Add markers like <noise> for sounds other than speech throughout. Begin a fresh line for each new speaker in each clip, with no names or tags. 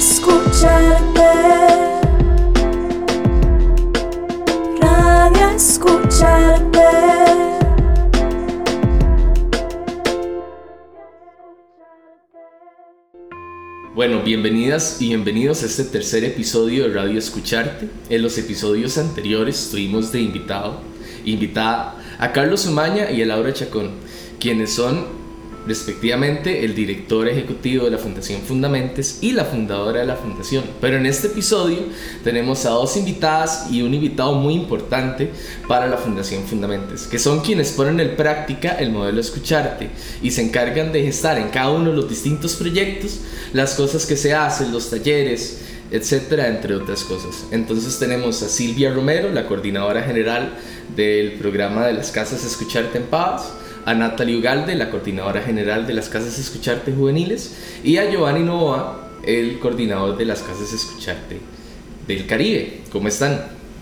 escucharte. Radio escucharte.
Bueno, bienvenidas y bienvenidos a este tercer episodio de Radio Escucharte. En los episodios anteriores tuvimos de invitado, invitada a Carlos Umaña y a Laura Chacón, quienes son respectivamente el director ejecutivo de la Fundación Fundamentes y la fundadora de la fundación. Pero en este episodio tenemos a dos invitadas y un invitado muy importante para la Fundación Fundamentes, que son quienes ponen en práctica el modelo Escucharte y se encargan de gestar en cada uno de los distintos proyectos las cosas que se hacen, los talleres, etcétera, entre otras cosas. Entonces tenemos a Silvia Romero, la coordinadora general del programa de las casas Escucharte en Paz, a Natalie Ugalde, la coordinadora general de las Casas Escucharte Juveniles, y a Giovanni Novoa, el coordinador de las Casas Escucharte del Caribe. ¿Cómo están?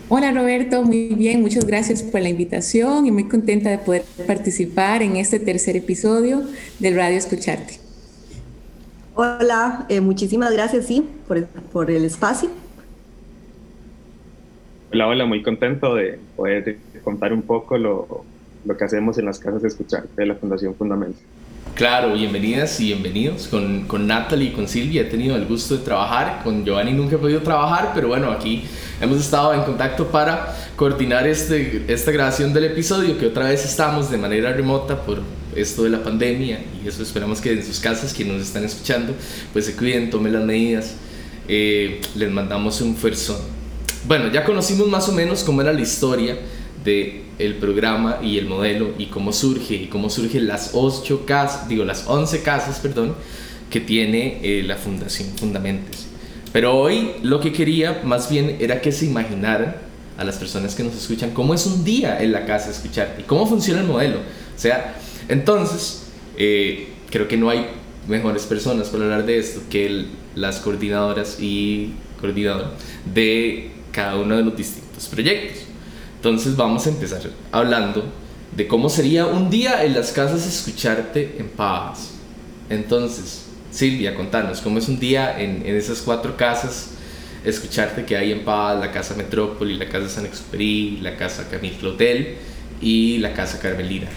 Hola Roberto, muy bien, muchas gracias por la invitación y muy contenta de poder participar en este tercer episodio del Radio Escucharte.
Hola, eh, muchísimas gracias, sí, por, por el espacio.
Hola, hola, muy contento de poder contar un poco lo, lo que hacemos en las casas de escuchar de la Fundación Fundamento.
Claro, bienvenidas y bienvenidos con, con Natalie y con Silvia. He tenido el gusto de trabajar, con Giovanni nunca he podido trabajar, pero bueno, aquí hemos estado en contacto para coordinar este, esta grabación del episodio, que otra vez estamos de manera remota por esto de la pandemia y eso esperamos que en sus casas, quienes nos están escuchando, pues se cuiden, tomen las medidas. Eh, les mandamos un fuerzón. Bueno, ya conocimos más o menos cómo era la historia de el programa y el modelo y cómo surge y cómo surgen las ocho casas, digo las 11 casas, perdón, que tiene eh, la Fundación Fundamentes. Pero hoy lo que quería más bien era que se imaginaran a las personas que nos escuchan cómo es un día en la casa escuchar y cómo funciona el modelo. O sea, entonces eh, creo que no hay mejores personas para hablar de esto que las coordinadoras y coordinador de cada uno de los distintos proyectos. Entonces vamos a empezar hablando de cómo sería un día en las casas escucharte en paz. Entonces, Silvia, contanos, ¿cómo es un día en, esas cuatro casas escucharte que hay en paz? La Casa Metrópoli, la Casa San Exupéry, la Casa Camille Clotel y la Casa Carmelina.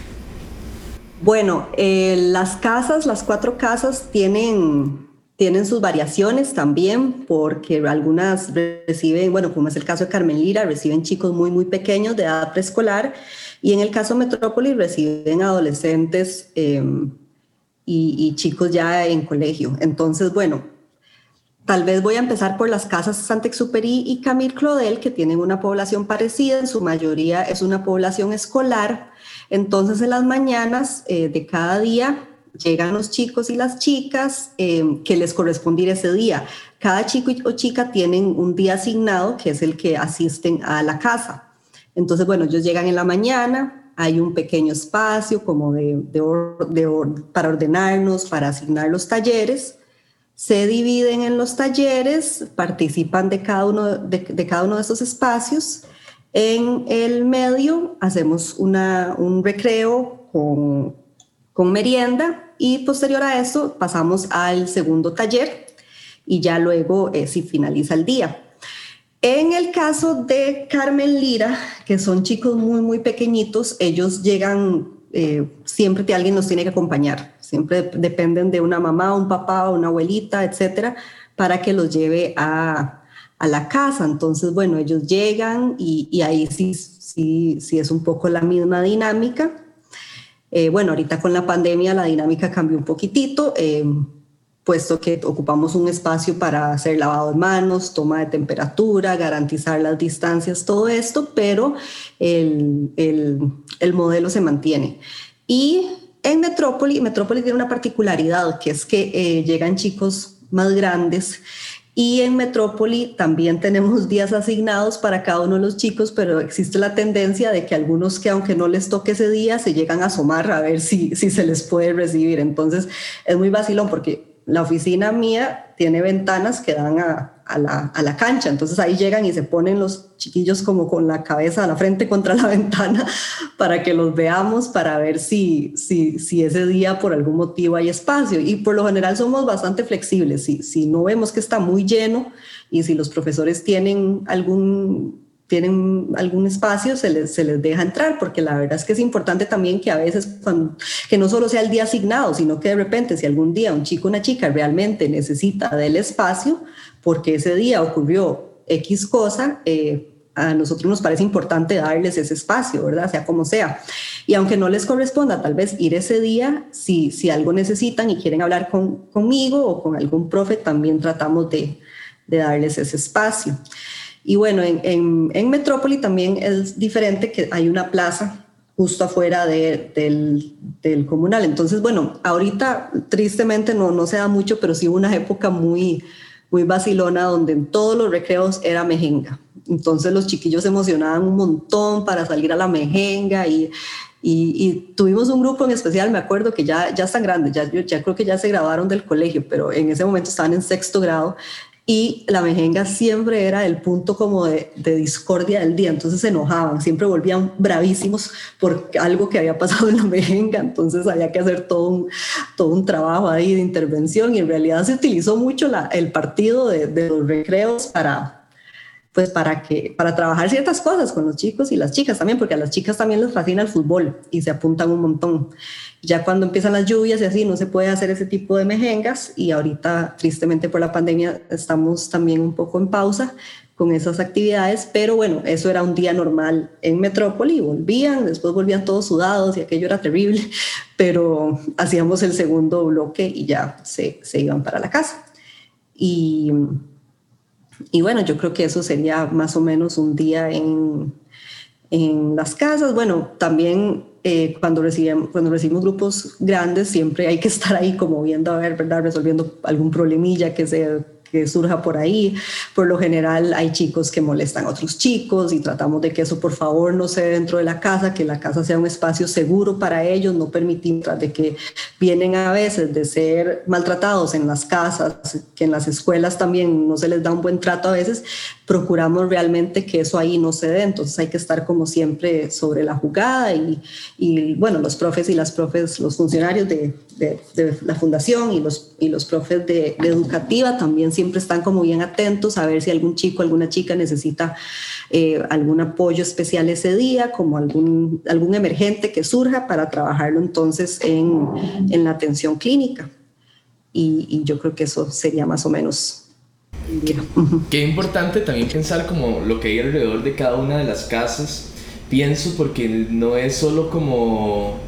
Bueno, eh, las casas, las cuatro casas tienen tienen sus variaciones también porque algunas reciben, bueno, como es el caso de Carmen Lira, reciben chicos muy, muy pequeños de edad preescolar y en el caso Metrópolis reciben adolescentes em, y, chicos ya en colegio. Entonces, bueno, tal vez voy a empezar por las casas Santexupéry y Camille Clodel, que tienen una población parecida, en su mayoría es una población escolar. Entonces, en las mañanas eh, de cada día llegan los chicos y las chicas em, que les correspondiera ese día. Cada chico o chica tienen un día asignado que es el que asisten a la casa. Entonces, bueno, ellos llegan en la mañana, hay un pequeño espacio como de, para ordenarnos, para asignar los talleres. Se dividen en los talleres, participan de cada uno de, cada uno de esos espacios. En el medio hacemos una, un recreo con con merienda y posterior a eso pasamos al segundo taller y ya luego eh, si finaliza el día. En el caso de Carmen Lira, que son chicos muy, muy pequeñitos, ellos llegan, eh, siempre alguien nos tiene que acompañar, siempre dependen de una mamá, un papá, una abuelita, etcétera, para que los lleve a, a la casa. Entonces, bueno, ellos llegan y, y ahí sí, sí, sí es un poco la misma dinámica eh, bueno, ahorita con la pandemia la dinámica cambió un poquitito, eh, puesto que ocupamos un espacio para hacer lavado de manos, toma de temperatura, garantizar las distancias, todo esto, pero el, el, modelo se mantiene. Y en Metrópoli, Metrópoli tiene una particularidad, que es que eh, llegan chicos más grandes y en Metrópoli también tenemos días asignados para cada uno de los chicos, pero existe la tendencia de que algunos que aunque no les toque ese día, se llegan a asomar a ver si, si se les puede recibir. Entonces es muy vacilón porque la oficina mía tiene ventanas que dan a, la, cancha, entonces ahí llegan y se ponen los chiquillos como con la cabeza a la frente <laughs> contra la ventana para que los veamos, para ver si, si, si ese día por algún motivo hay espacio. Y por lo general somos bastante flexibles, si no vemos que está muy lleno y si los profesores tienen algún tienen algún espacio, se les, se les deja entrar, porque la verdad es que es importante también que a veces, que no solo sea el día asignado, sino que de repente si algún día un chico o una chica realmente necesita del espacio, porque ese día ocurrió X cosa, eh, a nosotros nos parece importante darles ese espacio, ¿verdad? Sea como sea. Y aunque no les corresponda tal vez ir ese día, si, si algo necesitan y quieren hablar con, conmigo o con algún profe, también tratamos de, de darles ese espacio. Y bueno, en, en, en, Metrópoli también es diferente que hay una plaza justo afuera de, del, del, comunal. Entonces, bueno, ahorita tristemente no, no se da mucho, pero sí hubo una época muy, muy vacilona donde en todos los recreos era mejenga. Entonces los chiquillos se emocionaban un montón para salir a la mejenga y, y, tuvimos un grupo en especial, me acuerdo que ya, ya están grandes, ya, ya creo que ya se graduaron del colegio, pero en ese momento estaban en sexto grado y la mejenga siempre era el punto como de, discordia del día, entonces se enojaban, siempre volvían bravísimos por algo que había pasado en la mejenga, entonces había que hacer todo un, todo un trabajo ahí de intervención y en realidad se utilizó mucho el partido de los recreos para, pues para que para trabajar ciertas cosas con los chicos y las chicas también, porque a las chicas también les fascina el fútbol y se apuntan un montón. Ya cuando empiezan las lluvias y así no se puede hacer ese tipo de mejengas y ahorita tristemente por la pandemia estamos también un poco en pausa con esas actividades, pero bueno, eso era un día normal en Metrópoli, volvían, después volvían todos sudados y aquello era terrible, <laughs> pero hacíamos el segundo bloque y ya se, se iban para la casa. Y y bueno, yo creo que eso sería más o menos un día en, en las casas. Bueno, también eh, cuando, recibimos, cuando recibimos grupos grandes, siempre hay que estar ahí como viendo, a ver, ¿verdad? Resolviendo algún problemilla que se que surja por ahí. Por lo general hay chicos que molestan a otros chicos y tratamos de que eso por favor no sea dentro de la casa, que la casa sea un espacio seguro para ellos, no permitimos de que vienen a veces de ser maltratados en las casas, que en las escuelas también no se les da un buen trato a veces, procuramos realmente que eso ahí no se dé, entonces hay que estar como siempre sobre la jugada y, y bueno, los profes y las profes, los funcionarios de, de, de la fundación y los, y los profes de, de educativa también siempre siempre están como bien atentos a ver si algún chico, alguna chica necesita eh, algún apoyo especial ese día, como algún, algún emergente que surja para trabajarlo entonces en, en la atención clínica. Y, y, yo creo que eso sería más o menos
Qué, qué, importante también pensar como lo que hay alrededor de cada una de las casas. Pienso porque no es solo como,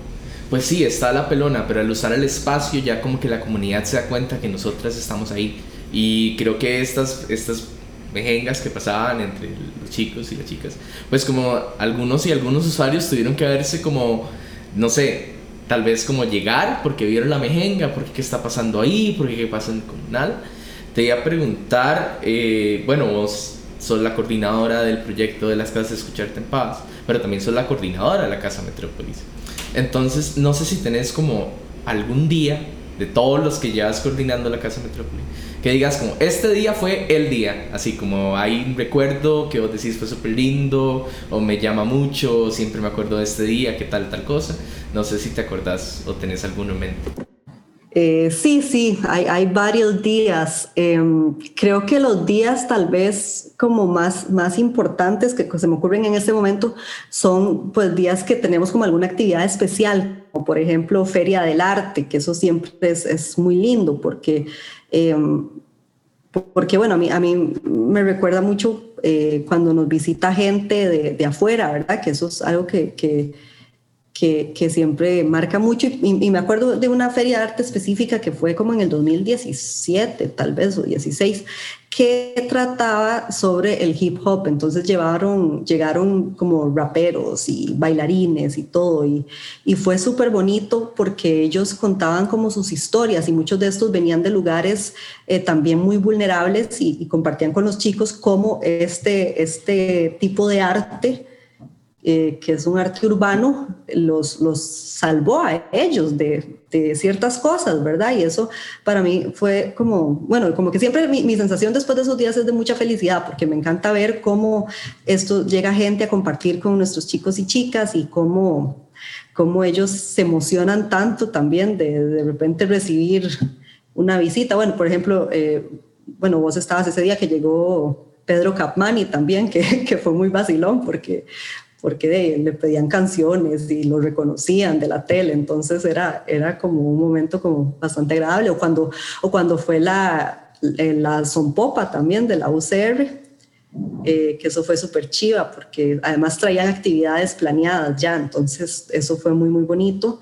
pues sí, está la pelona, pero al usar el espacio ya como que la comunidad se da cuenta que nosotras estamos ahí. Y creo que estas, estas mejengas que pasaban entre los chicos y las chicas, pues como algunos y algunos usuarios tuvieron que verse como, no sé, tal vez como llegar porque vieron la mejenga, porque qué está pasando ahí, porque qué pasa en el comunal. Te iba a preguntar, eh, bueno, vos sos la coordinadora del proyecto de las casas de Escucharte en Paz, pero también sos la coordinadora de la Casa Metrópolis. Entonces, no sé si tenés como algún día de todos los que llevas coordinando la Casa Metrópolis, que digas como, este día fue el día, así como hay un recuerdo que vos decís fue súper lindo, o me llama mucho, siempre me acuerdo de este día, qué tal, tal cosa. No sé si te acordás o tenés alguno en.
Eh, sí, sí, hay, hay varios días. Eh, creo que los días tal vez como más, más importantes que se me ocurren en este momento son pues días que tenemos como alguna actividad especial, como por ejemplo Feria del Arte, que eso siempre es, es muy lindo porque eh, porque bueno, a mí, a mí me recuerda mucho eh, cuando nos visita gente de, de, afuera, ¿verdad? Que eso es algo que, que, que, que siempre marca mucho. Y, y, me acuerdo de una feria de arte específica que fue como en el 2017, tal vez, o 16, que trataba sobre el hip hop. Entonces llevaron, llegaron como raperos y bailarines y todo. Y, y fue súper bonito porque ellos contaban como sus historias y muchos de estos venían de lugares eh, también muy vulnerables y, y, compartían con los chicos cómo este, este tipo de arte eh, que es un arte urbano, los, los salvó a ellos de, de, ciertas cosas, ¿verdad? Y eso para mí fue como, bueno, como que siempre mi, mi, sensación después de esos días es de mucha felicidad, porque me encanta ver cómo esto llega gente a compartir con nuestros chicos y chicas y cómo, cómo ellos se emocionan tanto también de de repente recibir una visita. Bueno, por ejemplo, eh, bueno, vos estabas ese día que llegó Pedro Capmani también, que, <laughs> que fue muy vacilón porque porque le pedían canciones y lo reconocían de la tele, entonces era, era como un momento como bastante agradable, o cuando, o cuando fue la, la Sonpopa también de la UCR, eh, que eso fue súper chiva, porque además traían actividades planeadas ya, entonces eso fue muy, muy bonito.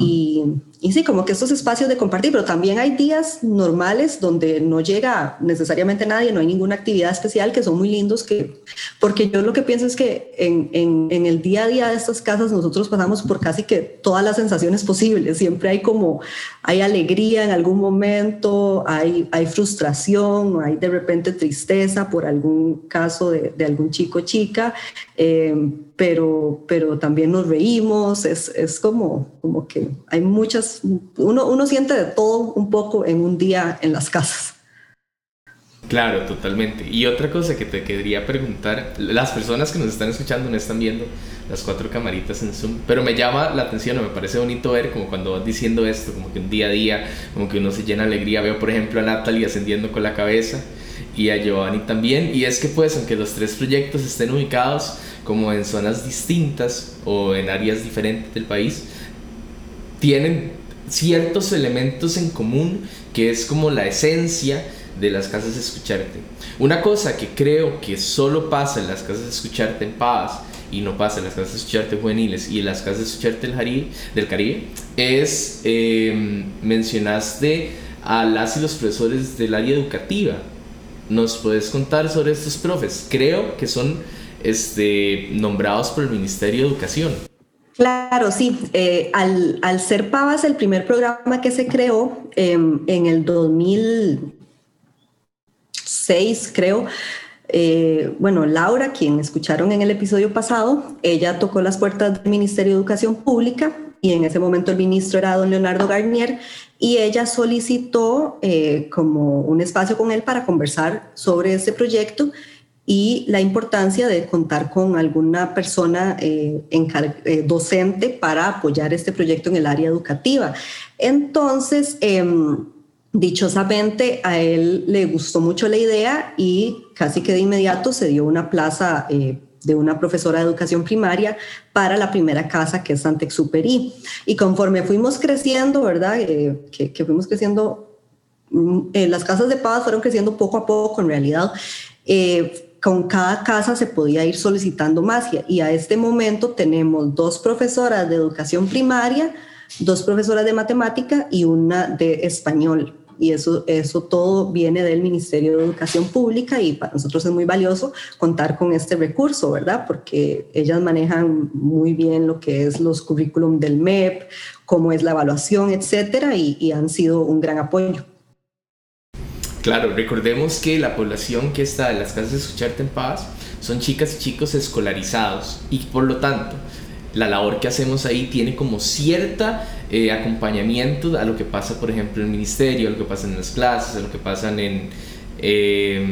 Y, y sí, como que estos espacios de compartir, pero también hay días normales donde no llega necesariamente nadie, no hay ninguna actividad especial, que son muy lindos, que, porque yo lo que pienso es que en, en, en, el día a día de estas casas nosotros pasamos por casi que todas las sensaciones posibles, siempre hay como, hay alegría en algún momento, hay, hay frustración, hay de repente tristeza por algún caso de, de algún chico chica, eh, pero, pero también nos reímos, es, es como, como que hay muchas, uno, uno siente de todo un poco en un día en las casas.
Claro, totalmente. Y otra cosa que te quería preguntar, las personas que nos están escuchando no están viendo las cuatro camaritas en Zoom, pero me llama la atención o me parece bonito ver como cuando vas diciendo esto, como que un día a día, como que uno se llena de alegría. Veo, por ejemplo, a Natalie ascendiendo con la cabeza y a Giovanni también. Y es que pues aunque los tres proyectos estén ubicados como en zonas distintas o en áreas diferentes del país, tienen ciertos elementos en común que es como la esencia de las casas de escucharte. Una cosa que creo que solo pasa en las casas de escucharte en Paz y no pasa en las casas de escucharte juveniles y en las casas de escucharte del, Caribe, del Caribe es, eh, mencionaste a las y los profesores del área educativa ¿Nos puedes contar sobre estos profes? Creo que son este, nombrados por el Ministerio de Educación.
Claro, sí. Eh, al, ser Pavas el primer programa que se creó eh, en el 2006, creo, eh, bueno, Laura, quien escucharon en el episodio pasado, ella tocó las puertas del Ministerio de Educación Pública y en ese momento el ministro era don Leonardo Garnier y ella solicitó eh, como un espacio con él para conversar sobre este proyecto y la importancia de contar con alguna persona eh, eh, docente para apoyar este proyecto en el área educativa. Entonces, em, dichosamente, a él le gustó mucho la idea y casi que de inmediato se dio una plaza eh, de una profesora de educación primaria para la primera casa que es Santexuperi. Y conforme fuimos creciendo, ¿verdad? Eh, que, que, fuimos creciendo, eh, las casas de paz fueron creciendo poco a poco en realidad. Eh, con cada casa se podía ir solicitando más y, a este momento tenemos dos profesoras de educación primaria, dos profesoras de matemática y una de español y eso, eso todo viene del Ministerio de Educación Pública y para nosotros es muy valioso contar con este recurso, ¿verdad? Porque ellas manejan muy bien lo que es los currículum del MEP, cómo es la evaluación, etcétera, y, y han sido un gran apoyo.
Claro, recordemos que la población que está en las casas de Escucharte en Paz son chicas y chicos escolarizados y por lo tanto la labor que hacemos ahí tiene como cierta eh, acompañamiento a lo que pasa, por ejemplo, en el ministerio, a lo que pasa en las clases, a lo que pasan en eh,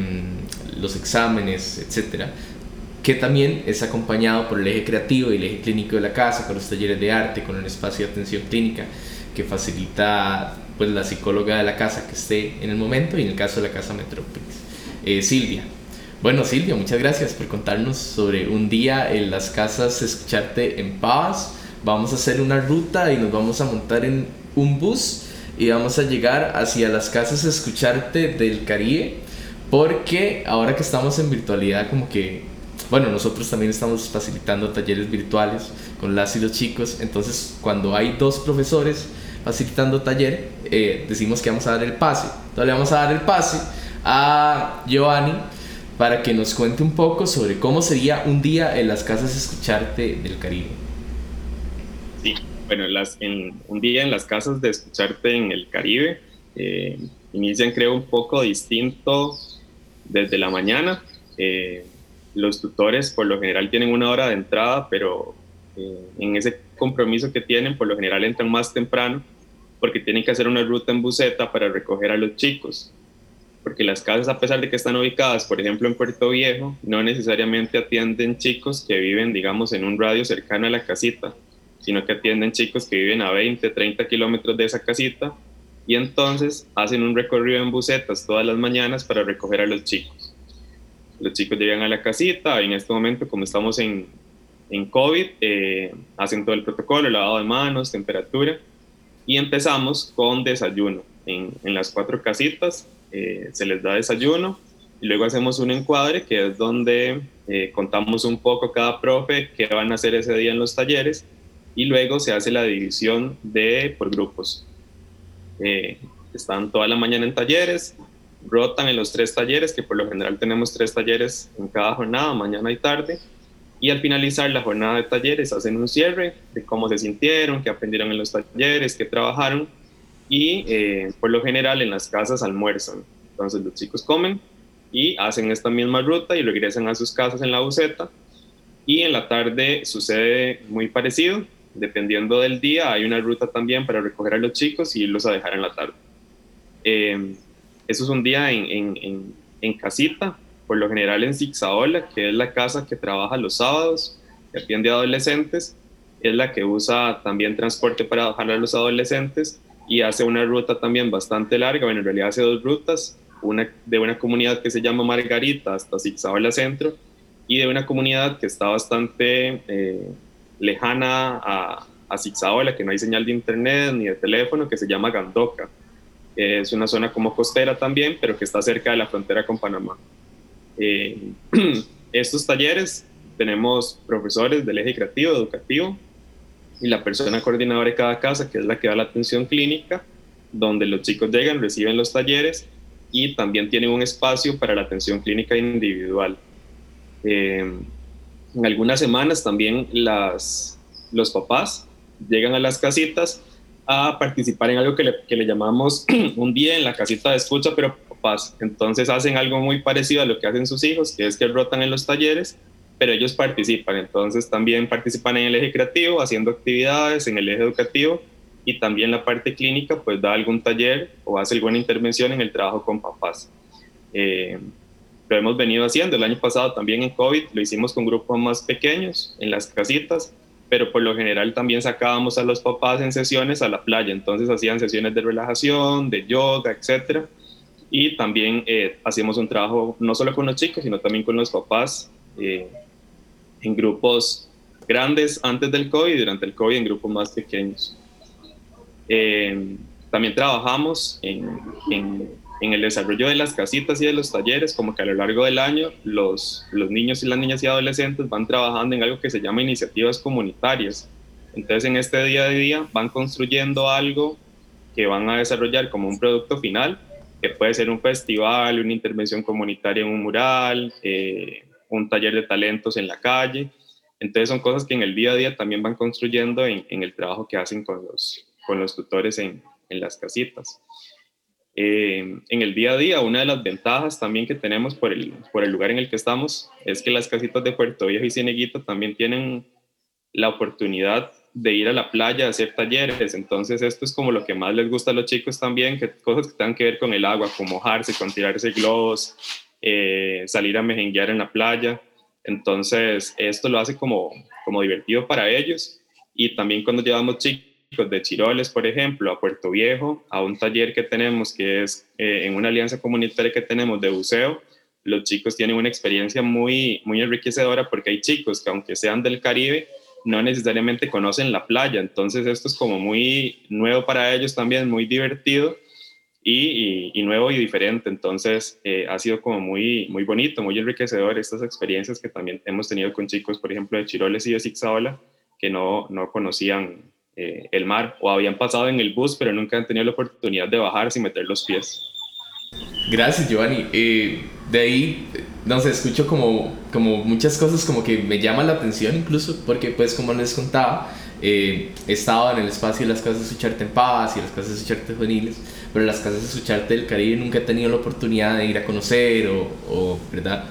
los exámenes, etcétera, que también es acompañado por el eje creativo y el eje clínico de la casa, con los talleres de arte, con un espacio de atención clínica que facilita pues la psicóloga de la casa que esté en el momento y en el caso de la casa Metrópolis. Eh, Silvia, bueno, Silvia, muchas gracias por contarnos sobre un día en las casas, escucharte en paz. Vamos a hacer una ruta y nos vamos a montar en un bus y vamos a llegar hacia las casas, escucharte del Caribe, porque ahora que estamos en virtualidad, como que, bueno, nosotros también estamos facilitando talleres virtuales con las y los chicos, entonces cuando hay dos profesores facilitando taller, eh, decimos que vamos a dar el pase. Entonces le vamos a dar el pase a Giovanni para que nos cuente un poco sobre cómo sería un día en las casas escucharte del Caribe.
Sí, bueno, las, en, un día en las casas de escucharte en el Caribe eh, inician creo un poco distinto desde la mañana. Eh, los tutores por lo general tienen una hora de entrada, pero eh, en ese compromiso que tienen, por lo general entran más temprano porque tienen que hacer una ruta en buseta para recoger a los chicos. Porque las casas, a pesar de que están ubicadas, por ejemplo, en Puerto Viejo, no necesariamente atienden chicos que viven, digamos, en un radio cercano a la casita, sino que atienden chicos que viven a 20, 30 kilómetros de esa casita y entonces hacen un recorrido en bucetas todas las mañanas para recoger a los chicos. Los chicos llegan a la casita, y en este momento, como estamos en, en COVID, eh, hacen todo el protocolo, lavado de manos, temperatura, y empezamos con desayuno. En, las cuatro casitas eh, se les da desayuno y luego hacemos un encuadre que es donde eh, contamos un poco cada profe qué van a hacer ese día en los talleres y luego se hace la división de por grupos. están toda la mañana en talleres, rotan en los tres talleres, que por lo general tenemos tres talleres en cada jornada, mañana y tarde, y al finalizar la jornada de talleres hacen un cierre de cómo se sintieron, qué aprendieron en los talleres, qué trabajaron y eh, por lo general en las casas almuerzan. Entonces los chicos comen y hacen esta misma ruta y regresan a sus casas en la buceta y en la tarde sucede muy parecido. Dependiendo del día hay una ruta también para recoger a los chicos y irlos a dejar en la tarde. Eh, eso es un día en, en, en casita, por lo general en Zixaola, que es la casa que trabaja los sábados, que atiende a adolescentes, es la que usa también transporte para bajar a los adolescentes y hace una ruta también bastante larga, bueno, en realidad hace dos rutas, una de una comunidad que se llama Margarita hasta Zixaola Centro y de una comunidad que está bastante eh, lejana a, a que no hay señal de internet ni de teléfono, que se llama Gandoca. Es una zona como costera también, pero que está cerca de la frontera con Panamá. Eh, <clears throat> estos talleres tenemos profesores del eje creativo, educativo, y la persona coordinadora de cada casa, que es la que da la atención clínica, donde los chicos llegan, reciben los talleres y también tienen un espacio para la atención clínica individual. Eh, en algunas semanas también las, los papás llegan a las casitas a participar en algo que le, que le llamamos <clears throat> un día en la casita de escucha, pero entonces hacen algo muy parecido a lo que hacen sus hijos, que es que rotan en los talleres, pero ellos participan. Entonces también participan en el eje creativo, haciendo actividades en el eje educativo y también la parte clínica, pues da algún taller o hace alguna intervención en el trabajo con papás. Eh, lo hemos venido haciendo. El año pasado también en COVID lo hicimos con grupos más pequeños, en las casitas, pero por lo general también sacábamos a los papás en sesiones a la playa. Entonces hacían sesiones de relajación, de yoga, etcétera y también eh, hacemos un trabajo no solo con los chicos, sino también con los papás eh, en grupos grandes antes del COVID y durante el COVID en grupos más pequeños. Eh, también trabajamos en, en, en, el desarrollo de las casitas y de los talleres, como que a lo largo del año los, los niños y las niñas y adolescentes van trabajando en algo que se llama iniciativas comunitarias. Entonces en este día a día van construyendo algo que van a desarrollar como un producto final que puede ser un festival, una intervención comunitaria en un mural, eh, un taller de talentos en la calle. Entonces son cosas que en el día a día también van construyendo en, el trabajo que hacen con los, con los tutores en, en las casitas. Eh, en el día a día, una de las ventajas también que tenemos por el, por el lugar en el que estamos es que las casitas de Puerto Viejo y Cieneguita también tienen la oportunidad de ir a la playa a hacer talleres. Entonces esto es como lo que más les gusta a los chicos también, que cosas que tengan que ver con el agua, como mojarse, con tirarse globos, eh, salir a mejenguear en la playa. Entonces esto lo hace como, como divertido para ellos. Y también cuando llevamos chicos de Chiroles, por ejemplo, a Puerto Viejo, a un taller que tenemos que es eh, en una alianza comunitaria que tenemos de buceo, los chicos tienen una experiencia muy, muy enriquecedora porque hay chicos que aunque sean del Caribe, no necesariamente conocen la playa, entonces esto es como muy nuevo para ellos también, muy divertido y, nuevo y diferente, entonces eh, ha sido como muy, muy bonito, muy enriquecedor estas experiencias que también hemos tenido con chicos, por ejemplo, de Chiroles y de Zixaola, que no, no conocían eh, el mar o habían pasado en el bus, pero nunca han tenido la oportunidad de bajar sin meter los pies.
Gracias, Giovanni. Eh, de ahí, no sé, escucho como, como muchas cosas como que me llaman la atención incluso, porque pues como les contaba, eh, he estado en el espacio de las casas de Sucharte en Paz y las casas de Sucharte juveniles, pero las casas de Sucharte del Caribe nunca he tenido la oportunidad de ir a conocer o, o ¿verdad?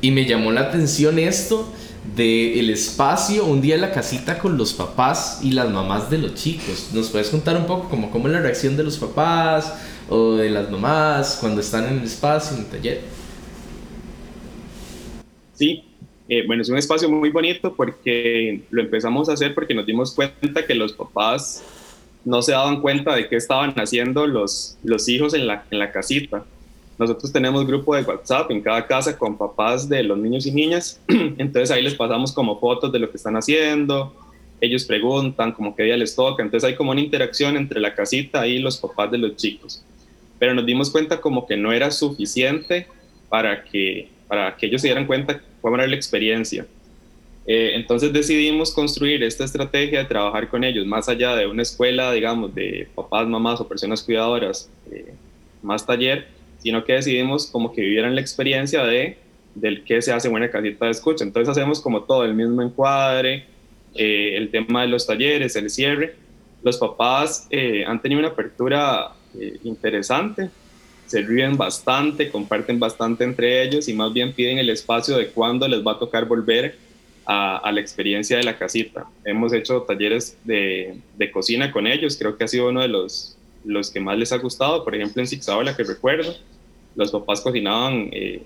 Y me llamó la atención esto de el espacio, un día en la casita con los papás y las mamás de los chicos. ¿Nos puedes contar un poco como cómo es la reacción de los papás o de las mamás cuando están en el espacio, en el taller?
Sí, eh, bueno, es un espacio muy bonito porque lo empezamos a hacer porque nos dimos cuenta que los papás no se daban cuenta de qué estaban haciendo los, los hijos en la, en la casita. Nosotros tenemos grupo de WhatsApp en cada casa con papás de los niños y niñas, <clears throat> entonces ahí les pasamos como fotos de lo que están haciendo, ellos preguntan como qué día les toca, entonces hay como una interacción entre la casita y los papás de los chicos. Pero nos dimos cuenta como que no era suficiente para que, para que ellos se dieran cuenta cómo era la experiencia. Eh, entonces decidimos construir esta estrategia de trabajar con ellos más allá de una escuela, digamos, de papás, mamás o personas cuidadoras, eh, más taller, sino que decidimos como que vivieran la experiencia de del qué se hace buena casita de escucha. Entonces hacemos como todo, el mismo encuadre, eh, el tema de los talleres, el cierre. Los papás eh, han tenido una apertura eh, interesante, se ríen bastante, comparten bastante entre ellos y más bien piden el espacio de cuándo les va a tocar volver a, la experiencia de la casita. Hemos hecho talleres de, cocina con ellos, creo que ha sido uno de los, los que más les ha gustado, por ejemplo en la que recuerdo los papás cocinaban, eh,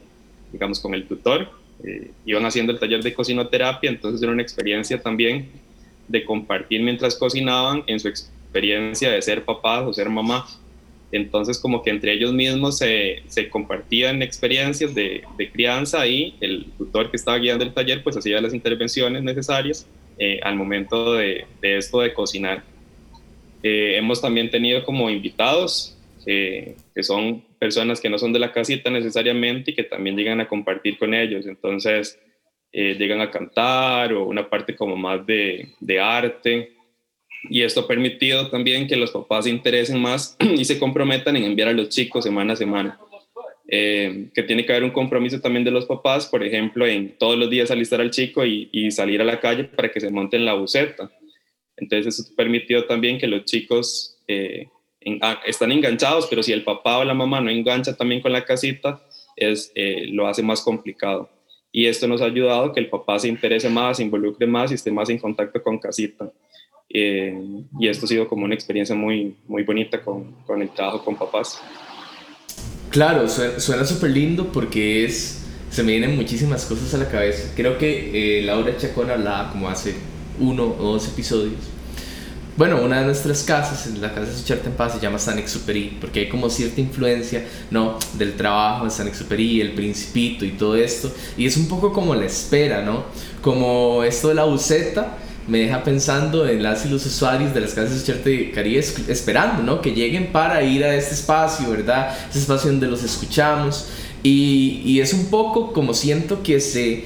digamos, con el tutor, eh, iban haciendo el taller de cocinoterapia, entonces era una experiencia también de compartir mientras cocinaban en su experiencia de ser papás o ser mamá. Entonces como que entre ellos mismos se, se compartían experiencias de, de, crianza y el tutor que estaba guiando el taller pues hacía las intervenciones necesarias eh, al momento de, esto de cocinar. Eh, hemos también tenido como invitados eh, que son personas que no son de la casita necesariamente y que también llegan a compartir con ellos. Entonces, llegan a cantar o una parte como más de, de, arte. Y esto ha permitido también que los papás se interesen más <clears throat> y se comprometan en enviar a los chicos semana a semana. Eh, que tiene que haber un compromiso también de los papás, por ejemplo, en todos los días alistar al chico y, salir a la calle para que se monte en la buceta. Entonces, eso permitió también que los chicos eh, Ah, están enganchados, pero si el papá o la mamá no engancha también con la casita, es, eh, lo hace más complicado. Y esto nos ha ayudado que el papá se interese más, se involucre más y esté más en contacto con casita. Eh, y esto ha sido como una experiencia muy, muy bonita con, con el trabajo con papás.
Claro, suena súper lindo porque es, se me vienen muchísimas cosas a la cabeza. Creo que eh, Laura Chacón hablaba como hace uno o dos episodios bueno, una de nuestras casas, la casa de Sucharte en Paz, se llama San Exuperi, porque hay como cierta influencia, ¿no? Del trabajo de San Exuperi, el Principito y todo esto. Y es un poco como la espera, ¿no? Como esto de la buceta me deja pensando en las y los usuarios de las casas de Sucharte Cari esperando, ¿no? Que lleguen para ir a este espacio, ¿verdad? Este espacio donde los escuchamos. Y, es un poco como siento que se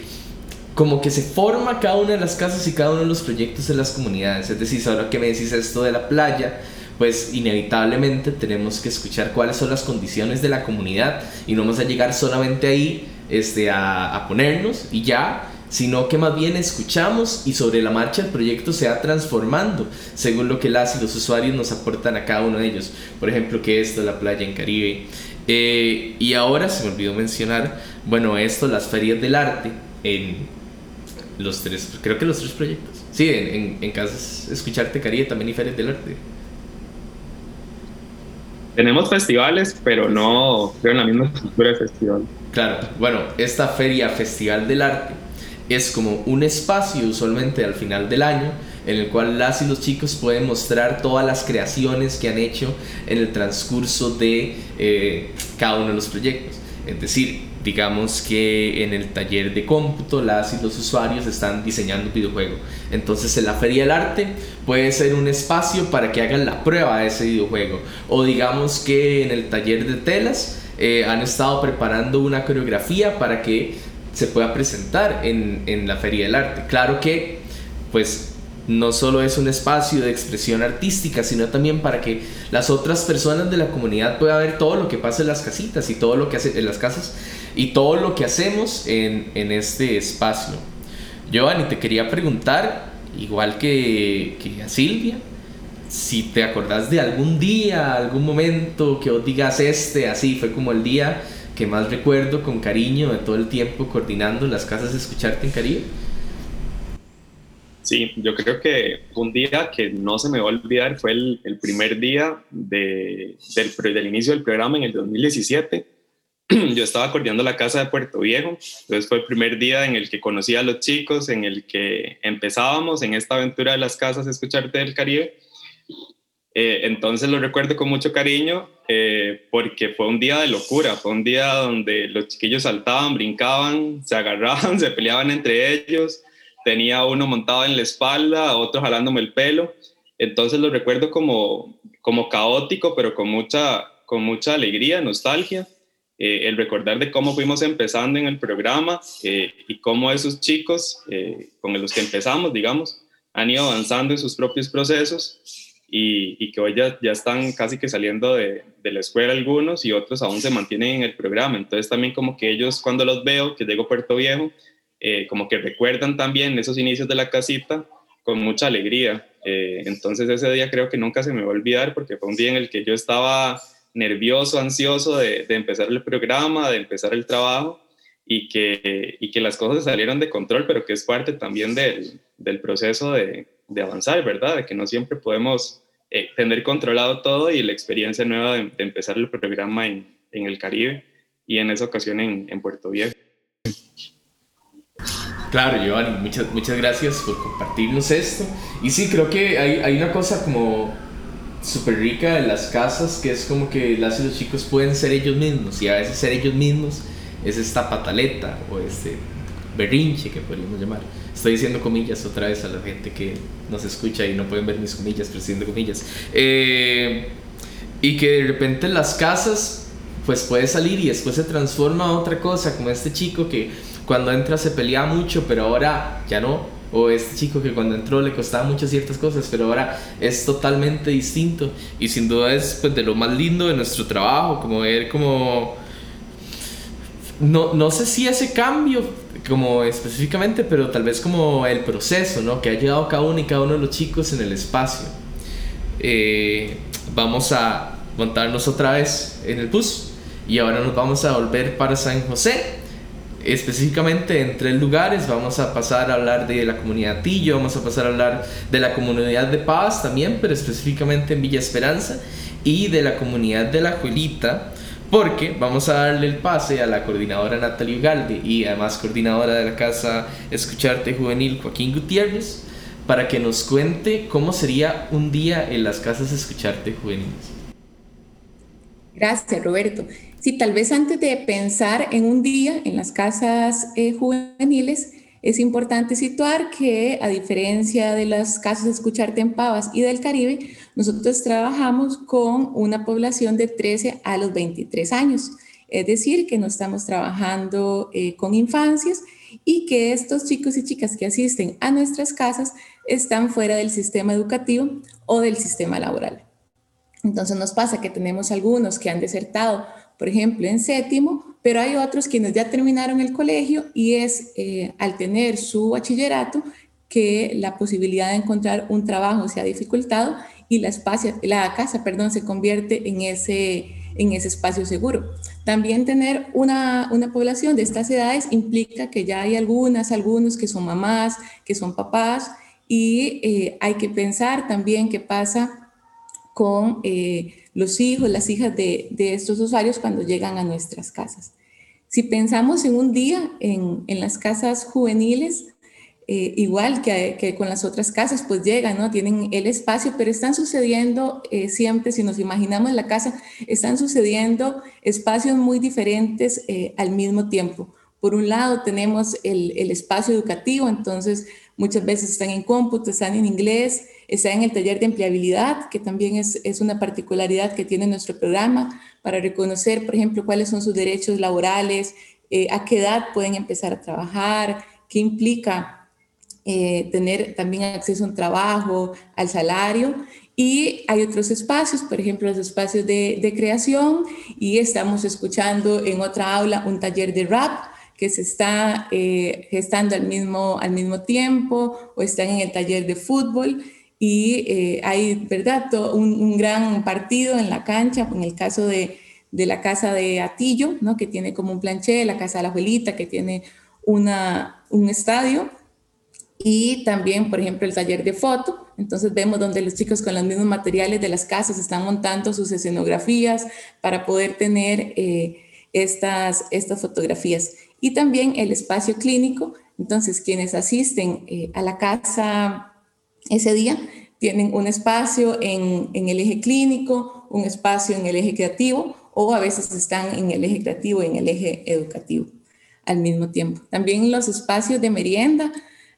como que se forma cada una de las casas y cada uno de los proyectos de las comunidades. Es decir, ahora que me decís esto de la playa, pues inevitablemente tenemos que escuchar cuáles son las condiciones de la comunidad y no vamos a llegar solamente ahí este, a ponernos y ya, sino que más bien escuchamos y sobre la marcha el proyecto se va transformando según lo que las y los usuarios nos aportan a cada uno de ellos. Por ejemplo, que esto, la playa en Caribe. Eh, y ahora se me olvidó mencionar, bueno, esto, las ferias del arte en los tres, creo que los tres proyectos. Sí, en, en, Casas Escucharte Caribe también y Ferias del Arte.
Tenemos festivales, pero no creo en la misma estructura de festival.
Claro, bueno, esta feria Festival del Arte es como un espacio usualmente al final del año en el cual las y los chicos pueden mostrar todas las creaciones que han hecho en el transcurso de eh, cada uno de los proyectos. Es decir, digamos que en el taller de cómputo las y los usuarios están diseñando un videojuego. Entonces en la Feria del Arte puede ser un espacio para que hagan la prueba de ese videojuego. O digamos que en el taller de telas eh, han estado preparando una coreografía para que se pueda presentar en, en la Feria del Arte. Claro que pues no solo es un espacio de expresión artística, sino también para que las otras personas de la comunidad puedan ver todo lo que pasa en las casitas y todo lo que hace en las casas y todo lo que hacemos en, en este espacio. Giovanni, te quería preguntar, igual que, que, a Silvia, si te acordás de algún día, algún momento que os digas este, así, fue como el día que más recuerdo con cariño de todo el tiempo coordinando las casas Escucharte en Caribe?
Sí, yo creo que un día que no se me va a olvidar fue el, el primer día de, del, del, inicio del programa en el 2017. <clears throat> Yo estaba coordinando la casa de Puerto Viejo, entonces fue el primer día en el que conocí a los chicos, en el que empezábamos en esta aventura de las casas Escucharte del Caribe. Eh, entonces lo recuerdo con mucho cariño eh, porque fue un día de locura, fue un día donde los chiquillos saltaban, brincaban, <laughs> se agarraban, se peleaban entre ellos tenía uno montado en la espalda, otro jalándome el pelo. Entonces lo recuerdo como, como caótico, pero con mucha, con mucha alegría, nostalgia. Eh, el recordar de cómo fuimos empezando en el programa y cómo esos chicos con los que empezamos, digamos, han ido avanzando en sus propios procesos y, y que hoy ya, ya, están casi que saliendo de, de, la escuela algunos y otros aún se mantienen en el programa. Entonces también como que ellos cuando los veo, que llego a Puerto Viejo, eh, como que recuerdan también esos inicios de la casita con mucha alegría. Eh, entonces ese día creo que nunca se me va a olvidar porque fue un día en el que yo estaba nervioso, ansioso de, de empezar el programa, de empezar el trabajo y que, y que las cosas salieron de control, pero que es parte también del, del proceso de, de, avanzar, ¿verdad? De que no siempre podemos eh, tener controlado todo y la experiencia nueva de, empezar el programa en, en, el Caribe y en esa ocasión en, en Puerto Viejo.
Claro, Giovanni, muchas, muchas gracias por compartirnos esto. Y sí, creo que hay, hay una cosa como súper rica de las casas, que es como que las y los chicos pueden ser ellos mismos, y a veces ser ellos mismos es esta pataleta o este berrinche que podríamos llamar. Estoy diciendo comillas otra vez a la gente que nos escucha y no pueden ver mis comillas, pero diciendo comillas. Eh, y que de repente las casas pues puede salir y después se transforma a otra cosa, como este chico que cuando entra se pelea mucho, pero ahora ya no. O este chico que cuando entró le costaba mucho ciertas cosas, pero ahora es totalmente distinto. Y sin duda es pues, de lo más lindo de nuestro trabajo, como ver como... No, no sé si ese cambio como específicamente, pero tal vez como el proceso, ¿no? Que ha llegado cada uno y cada uno de los chicos en el espacio. Eh, vamos a montarnos otra vez en el bus y ahora nos vamos a volver para San José específicamente en tres lugares. Vamos a pasar a hablar de la comunidad Tillo, vamos a pasar a hablar de la comunidad de Paz también, pero específicamente en Villa Esperanza y de la comunidad de la Juelita, porque vamos a darle el pase a la coordinadora Natalia Ugalde y además coordinadora de la Casa Escucharte Juvenil Joaquín Gutiérrez para que nos cuente cómo sería un día en las casas Escucharte Juveniles.
Gracias, Roberto. Sí, tal vez antes de pensar en un día en las casas eh, juveniles, es importante situar que a diferencia de las casas de escucharte en Pavas y del Caribe, nosotros trabajamos con una población de 13 a los 23 años. Es decir, que no estamos trabajando eh, con infancias y que estos chicos y chicas que asisten a nuestras casas están fuera del sistema educativo o del sistema laboral. Entonces nos pasa que tenemos algunos que han desertado por ejemplo, en séptimo, pero hay otros quienes ya terminaron el colegio y es eh, al tener su bachillerato que la posibilidad de encontrar un trabajo se ha dificultado y la, casa perdón, se convierte en ese, espacio seguro. También tener una, una población de estas edades implica que ya hay algunas, algunos que son mamás, que son papás y eh, hay que pensar también qué pasa con... Eh, los hijos, las hijas de, estos usuarios cuando llegan a nuestras casas. Si pensamos en un día en, las casas juveniles, eh, igual que, con las otras casas, pues llegan, ¿no? Tienen el espacio, pero están sucediendo eh, siempre, si nos imaginamos la casa, están sucediendo espacios muy diferentes al mismo tiempo. Por un lado tenemos el, el espacio educativo, entonces muchas veces están en cómputo, están en inglés, están en el taller de empleabilidad, que también es, es, una particularidad que tiene nuestro programa para reconocer, por ejemplo, cuáles son sus derechos laborales, eh, a qué edad pueden empezar a trabajar, qué implica eh, tener también acceso a un trabajo, al salario. Y hay otros espacios, por ejemplo, los espacios de, de creación, y estamos escuchando en otra aula un taller de rap, que se está eh, gestando al mismo, al mismo tiempo o están en el taller de fútbol y eh, hay, ¿verdad?, un, un, gran partido en la cancha, en el caso de, de la casa de Atillo, ¿no? que tiene como un planché, la casa de la abuelita, que tiene una, un estadio, y también, por ejemplo, el taller de foto. Entonces vemos donde los chicos con los mismos materiales de las casas están montando sus escenografías para poder tener eh, estas, estas fotografías. Y también el espacio clínico. Entonces, quienes asisten eh, a la casa ese día tienen un espacio en, el eje clínico, un espacio en el eje creativo o a veces están en el eje creativo y en el eje educativo al mismo tiempo. También los espacios de merienda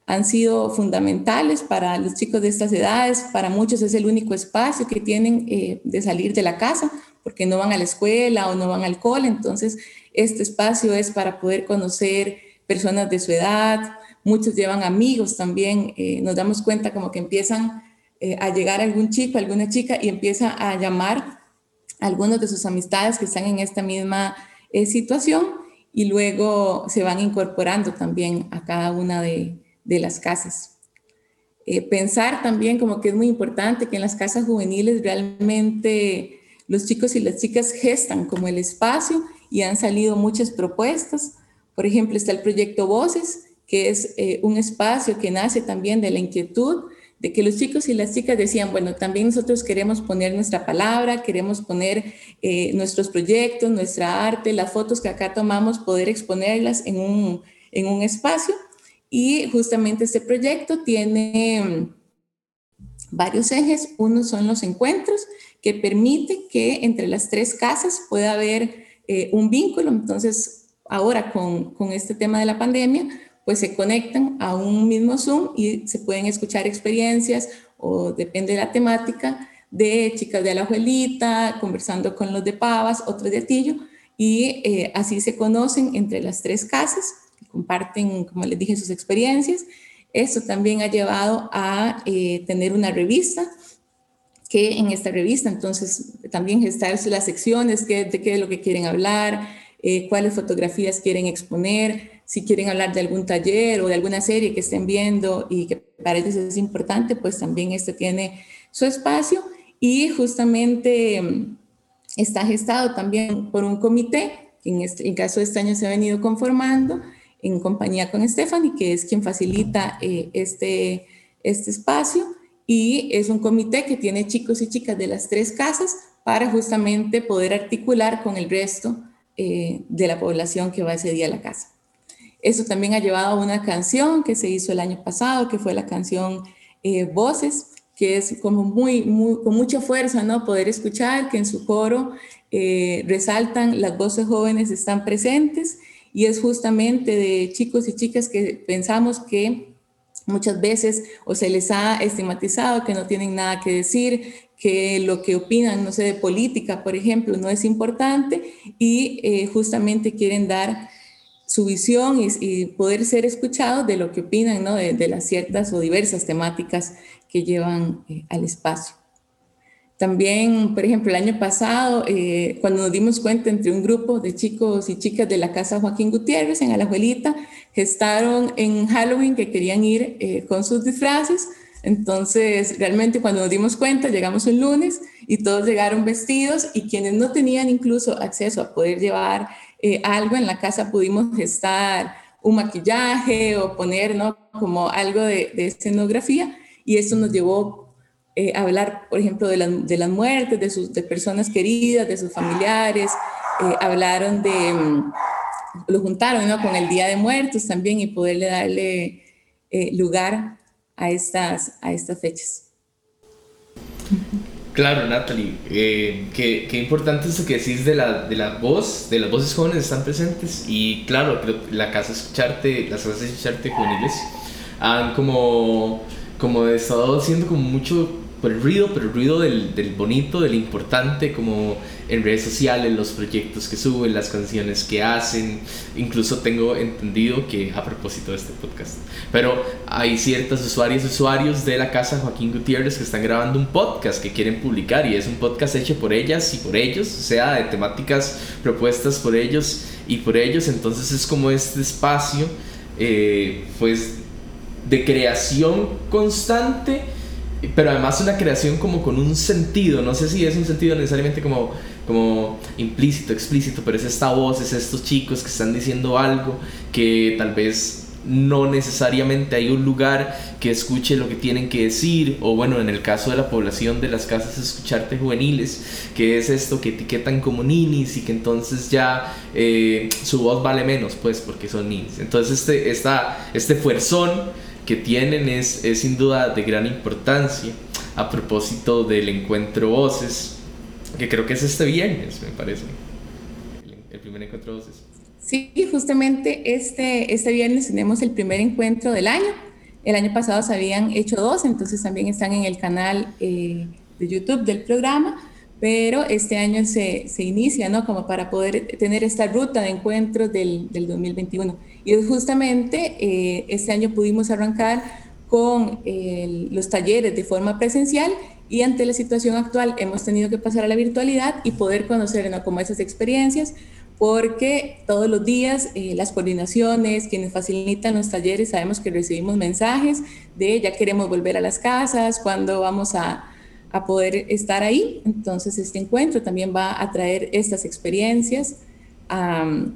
han sido fundamentales para los chicos de estas edades. Para muchos es el único espacio que tienen eh, de salir de la casa porque no van a la escuela o no van al cole. Entonces, este espacio es para poder conocer personas de su edad. Muchos llevan amigos también. Eh, nos damos cuenta como que empiezan eh, a llegar algún chico, alguna chica y empieza a llamar a algunos de sus amistades que están en esta misma situación y luego se van incorporando también a cada una de, de las casas. Eh, pensar también como que es muy importante que en las casas juveniles realmente los chicos y las chicas gestan como el espacio y han salido muchas propuestas. Por ejemplo, está el proyecto Voces, que es eh, un espacio que nace también de la inquietud de que los chicos y las chicas decían, bueno, también nosotros queremos poner nuestra palabra, queremos poner eh, nuestros proyectos, nuestra arte, las fotos que acá tomamos, poder exponerlas en un, en un espacio. Y justamente este proyecto tiene mm, varios ejes. Uno son los encuentros, que permite que entre las tres casas pueda haber eh, un vínculo. Entonces, ahora con, con este tema de la pandemia, pues se conectan a un mismo Zoom y se pueden escuchar experiencias o depende de la temática de chicas de la abuelita, conversando con los de Pavas, otros de Atillo, y eh, así se conocen entre las tres casas comparten, como les dije, sus experiencias. Esto también ha llevado a eh, tener una revista, que en esta revista entonces también gestar las secciones, qué, de qué es lo que quieren hablar, eh, cuáles fotografías quieren exponer, si quieren hablar de algún taller o de alguna serie que estén viendo y que para ellos es importante, pues también este tiene su espacio y justamente mm, está gestado también por un comité, que en, este, en caso de este año se ha venido conformando, en compañía con Stephanie, que es quien facilita eh, este, este espacio. Y es un comité que tiene chicos y chicas de las tres casas para justamente poder articular con el resto eh, de la población que va ese día a la casa. Eso también ha llevado a una canción que se hizo el año pasado, que fue la canción eh, Voces, que es como muy, muy, con mucha fuerza, ¿no? Poder escuchar que en su coro resaltan las voces jóvenes están presentes y es justamente de chicos y chicas que pensamos que muchas veces o se les ha estigmatizado que no tienen nada que decir, que lo que opinan, no sé, de política, por ejemplo, no es importante y eh, justamente quieren dar su visión y, poder ser escuchados de lo que opinan, ¿no? de, las ciertas o diversas temáticas que llevan eh, al espacio. También, por ejemplo, el año pasado, eh, cuando nos dimos cuenta entre un grupo de chicos y chicas de la casa Joaquín Gutiérrez en Alajuelita, gestaron en Halloween que querían ir eh, con sus disfraces. Entonces, realmente cuando nos dimos cuenta, llegamos el lunes y todos llegaron vestidos y quienes no tenían incluso acceso a poder llevar eh, algo en la casa, pudimos gestar un maquillaje o poner ¿no? como algo de, de escenografía y eso nos llevó eh, hablar, por ejemplo, de, de, las muertes, de, sus, de personas queridas, de sus familiares, eh, hablaron de, mm, lo juntaron ¿no? con el Día de Muertos también y poderle darle eh, lugar a estas, a estas fechas.
Claro, Natalie, qué, qué, importante eso que decís de la, de la voz, de las voces jóvenes están presentes y claro, la casa escucharte, las casas escucharte juveniles han como, como estado haciendo como mucho por el ruido, pero el ruido del, del, bonito, del importante, como en redes sociales, los proyectos que suben, las canciones que hacen. Incluso tengo entendido que, a propósito de este podcast, pero hay ciertas usuarias usuarios de la casa Joaquín Gutiérrez que están grabando un podcast que quieren publicar y es un podcast hecho por ellas y por ellos, o sea, de temáticas propuestas por ellos y por ellos. Entonces es como este espacio, eh, pues, de creación constante pero además una creación como con un sentido, no sé si es un sentido necesariamente como como implícito, explícito, pero es esta voz, es estos chicos que están diciendo algo que tal vez no necesariamente hay un lugar que escuche lo que tienen que decir, o bueno, en el caso de la población de las casas escucharte juveniles, que es esto que etiquetan como ninis y que entonces ya eh, su voz vale menos, pues, porque son ninis. Entonces este, esta, este fuerzón que tienen es, es sin duda de gran importancia a propósito del encuentro voces, que creo que es este viernes, me parece, el, el primer encuentro voces.
Sí, justamente este, este viernes tenemos el primer encuentro del año. El año pasado se habían hecho dos, entonces también están en el canal eh, de YouTube del programa, pero este año se, se, inicia, ¿no? Como para poder tener esta ruta de encuentros del, del 2021. Y justamente eh, este año pudimos arrancar con el, los talleres de forma presencial y ante la situación actual hemos tenido que pasar a la virtualidad y poder conocer ¿no? como esas experiencias, porque todos los días eh, las coordinaciones, quienes facilitan los talleres, sabemos que recibimos mensajes de ya queremos volver a las casas, cuándo vamos a, a poder estar ahí. Entonces este encuentro también va a traer estas experiencias um,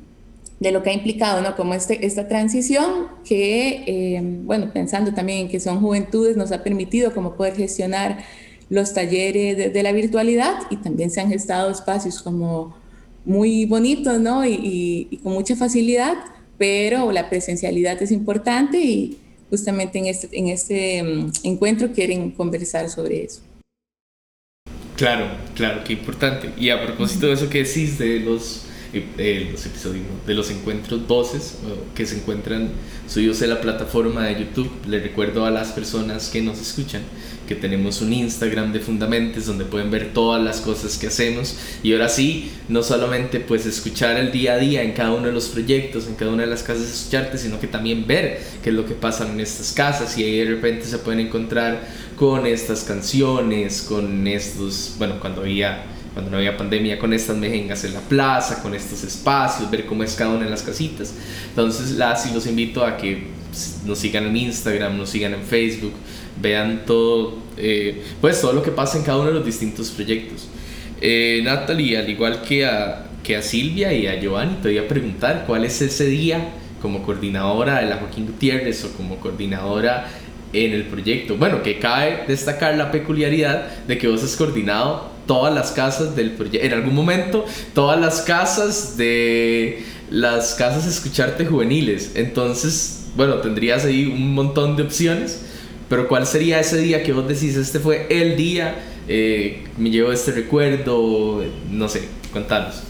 de lo que ha implicado, ¿no? Como este, esta transición que, eh, bueno, pensando también en que son juventudes, nos ha permitido como poder gestionar los talleres de, la virtualidad y también se han gestado espacios como muy bonitos, ¿no? Y, y, con mucha facilidad, pero la presencialidad es importante y justamente en este, en este um, encuentro quieren conversar sobre eso.
Claro, claro, qué importante. Y a propósito de eso que decís de los, eh, los episodios, ¿no? de los encuentros voces que se encuentran subidos en la plataforma de YouTube, le recuerdo a las personas que nos escuchan que tenemos un Instagram de Fundamentes donde pueden ver todas las cosas que hacemos y ahora sí, no solamente pues escuchar el día a día en cada uno de los proyectos, en cada una de las casas de escucharte, sino que también ver qué es lo que pasa en estas casas y ahí de repente se pueden encontrar con estas canciones, con estos, bueno, cuando había cuando no había pandemia, con estas mejengas en la plaza, con estos espacios, ver cómo es cada una de las casitas. Entonces, las y los invito a que nos sigan en Instagram, nos sigan en Facebook, vean todo, eh, pues todo lo que pasa en cada uno de los distintos proyectos. Eh, Natalie, al igual que a, que a Silvia y a Giovanni, te voy a preguntar cuál es ese día como coordinadora de la Joaquín Gutiérrez o como coordinadora en el proyecto. Bueno, que cabe destacar la peculiaridad de que vos has coordinado todas las casas del proyecto, en algún momento, todas las casas de las casas escucharte juveniles. Entonces, bueno, tendrías ahí un montón de opciones, pero ¿cuál sería ese día que vos decís, este fue el día, eh, me llevo este recuerdo, no sé, contanos.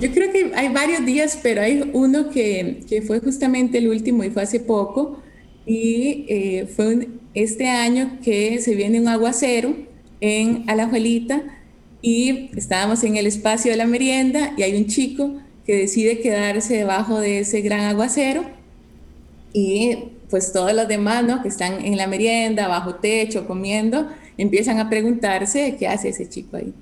Yo creo que hay varios días, pero hay uno que, que fue justamente el último y fue hace poco, y eh, fue un, este año que se viene un aguacero en Alajuelita y estábamos en el espacio de la merienda y hay un chico que decide quedarse debajo de ese gran aguacero y pues todos los demás, ¿no? Que están en la merienda, bajo techo, comiendo, empiezan a preguntarse qué hace ese chico ahí.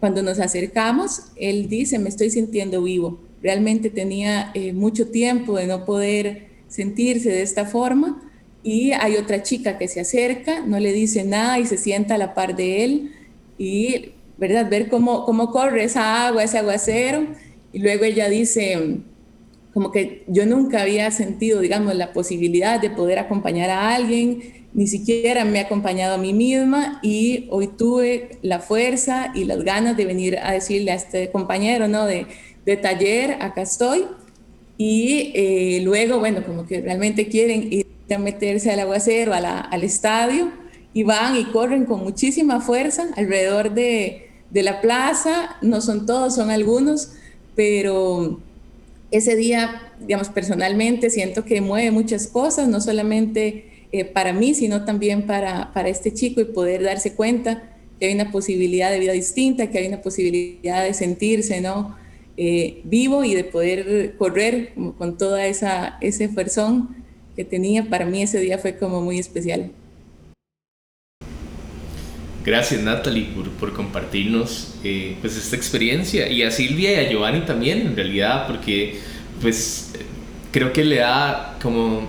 Cuando nos acercamos, él dice, me estoy sintiendo vivo. Realmente tenía eh, mucho tiempo de no poder sentirse de esta forma y hay otra chica que se acerca, no le dice nada y se sienta a la par de él y, ¿verdad? Ver cómo, cómo corre esa agua, ese aguacero y luego ella dice, como que yo nunca había sentido, digamos, la posibilidad de poder acompañar a alguien, ni siquiera me he acompañado a mí misma y hoy tuve la fuerza y las ganas de venir a decirle a este compañero, ¿no? De, de taller, acá estoy. Y eh, luego, bueno, como que realmente quieren ir a meterse al aguacero, a la, al estadio, y van y corren con muchísima fuerza alrededor de, de la plaza, no son todos, son algunos, pero ese día, digamos, personalmente siento que mueve muchas cosas, no solamente eh, para mí, sino también para, para este chico y poder darse cuenta que hay una posibilidad de vida distinta, que hay una posibilidad de sentirse, ¿no? Eh, vivo y de poder correr con toda esa ese fuerzón que tenía, para mí ese día fue como muy especial.
Gracias Natalie por, por compartirnos eh, pues esta experiencia y a Silvia y a Giovanni también en realidad porque pues creo que le da como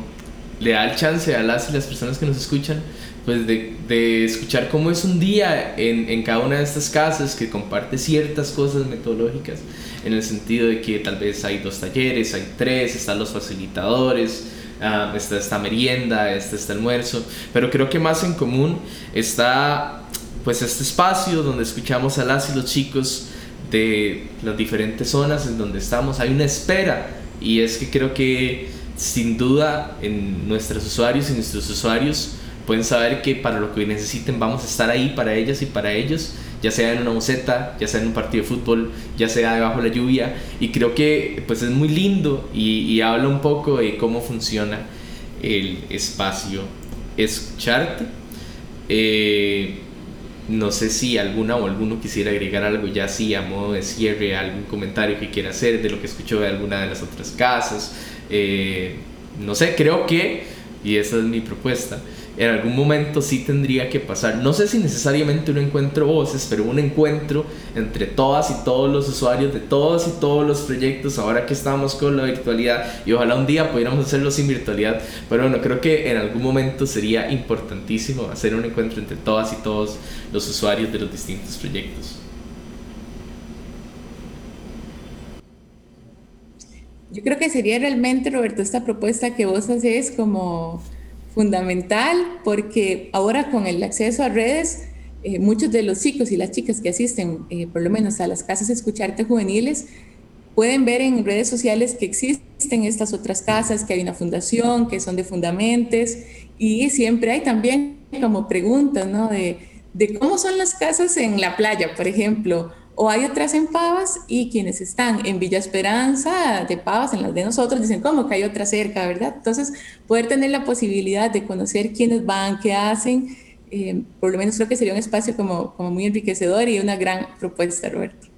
le da el chance a las y las personas que nos escuchan pues de, de, escuchar cómo es un día en, en, cada una de estas casas que comparte ciertas cosas metodológicas, en el sentido de que tal vez hay dos talleres, hay tres, están los facilitadores, está esta merienda, está este almuerzo, pero creo que más en común está pues este espacio donde escuchamos a las y los chicos de las diferentes zonas en donde estamos, hay una espera. Y es que creo que sin duda en nuestros usuarios y nuestros usuarios pueden saber que para lo que necesiten vamos a estar ahí para ellas y para ellos, ya sea en una boceta, ya sea en un partido de fútbol, ya sea debajo de la lluvia. Y creo que pues es muy lindo y, y habla un poco de cómo funciona el espacio escucharte. Eh, no sé si alguna o alguno quisiera agregar algo ya así a modo de cierre, algún comentario que quiera hacer de lo que escuchó de alguna de las otras casas. Eh, no sé, creo que, y esa es mi propuesta, en algún momento sí tendría que pasar. No sé si necesariamente un encuentro voces, pero un encuentro entre todas y todos los usuarios de todos y todos los proyectos, ahora que estamos con la virtualidad, y ojalá un día pudiéramos hacerlo sin virtualidad, pero bueno, creo que en algún momento sería importantísimo hacer un encuentro entre todas y todos los usuarios de los distintos proyectos.
Yo creo que sería realmente, Roberto, esta propuesta que vos haces como fundamental porque ahora con el acceso a redes, eh, muchos de los chicos y las chicas que asisten, eh, por lo menos a las casas escucharte juveniles, pueden ver en redes sociales que existen estas otras casas, que hay una fundación, que son de fundamentes, y siempre hay también como preguntas, ¿no? De, de cómo son las casas en la playa, por ejemplo, o hay otras en Pavas y quienes están en Villa Esperanza de Pavas, en las de nosotros, dicen, ¿cómo que hay otra cerca, verdad? Entonces, poder tener la posibilidad de conocer quiénes van, qué hacen, eh, por lo menos creo que sería un espacio como, como muy enriquecedor y una gran propuesta, Roberto.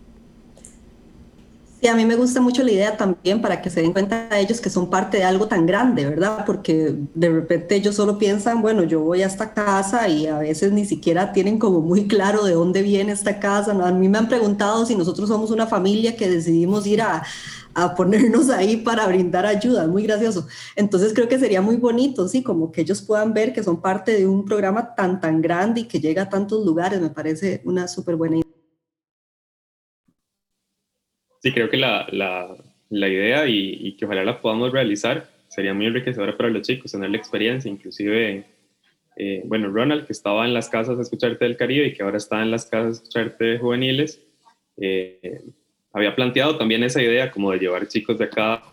Y a mí me gusta mucho la idea también para que se den cuenta ellos que son parte de algo tan grande, ¿verdad? Porque de repente ellos solo piensan, bueno, yo voy a esta casa y a veces ni siquiera tienen como muy claro de dónde viene esta casa. A mí me han preguntado si nosotros somos una familia que decidimos ir a, a ponernos ahí para brindar ayuda, muy gracioso. Entonces creo que sería muy bonito, sí, como que ellos puedan ver que son parte de un programa tan, tan grande y que llega a tantos lugares, me parece una súper buena idea.
Sí, creo que la, la, la idea y, y, que ojalá la podamos realizar sería muy enriquecedora para los chicos, tener la experiencia, inclusive, eh, bueno, Ronald, que estaba en las casas de Escucharte del Caribe y que ahora está en las casas de Escucharte Juveniles, eh, había planteado también esa idea como de llevar chicos de acá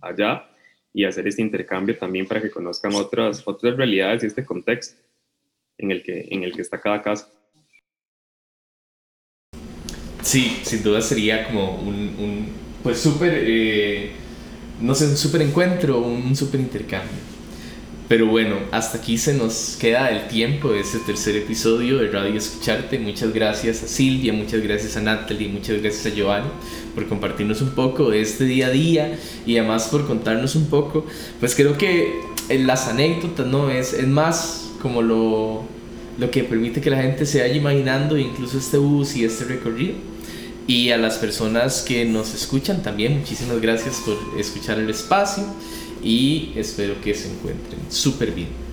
allá y hacer este intercambio también para que conozcan otras, otras realidades y este contexto en el que, en el que está cada casa.
Sí, sin duda sería como un, un pues súper, eh, no sé, un súper encuentro, un súper intercambio. Pero bueno, hasta aquí se nos queda el tiempo de este tercer episodio de Radio Escucharte. Muchas gracias a Silvia, muchas gracias a Natalie, muchas gracias a Giovanni por compartirnos un poco de este día a día y además por contarnos un poco. Pues creo que las anécdotas, ¿no? Es, es más como lo, lo que permite que la gente se vaya imaginando incluso este bus y este recorrido. Y a las personas que nos escuchan también, muchísimas gracias por escuchar el espacio y espero que se encuentren súper bien.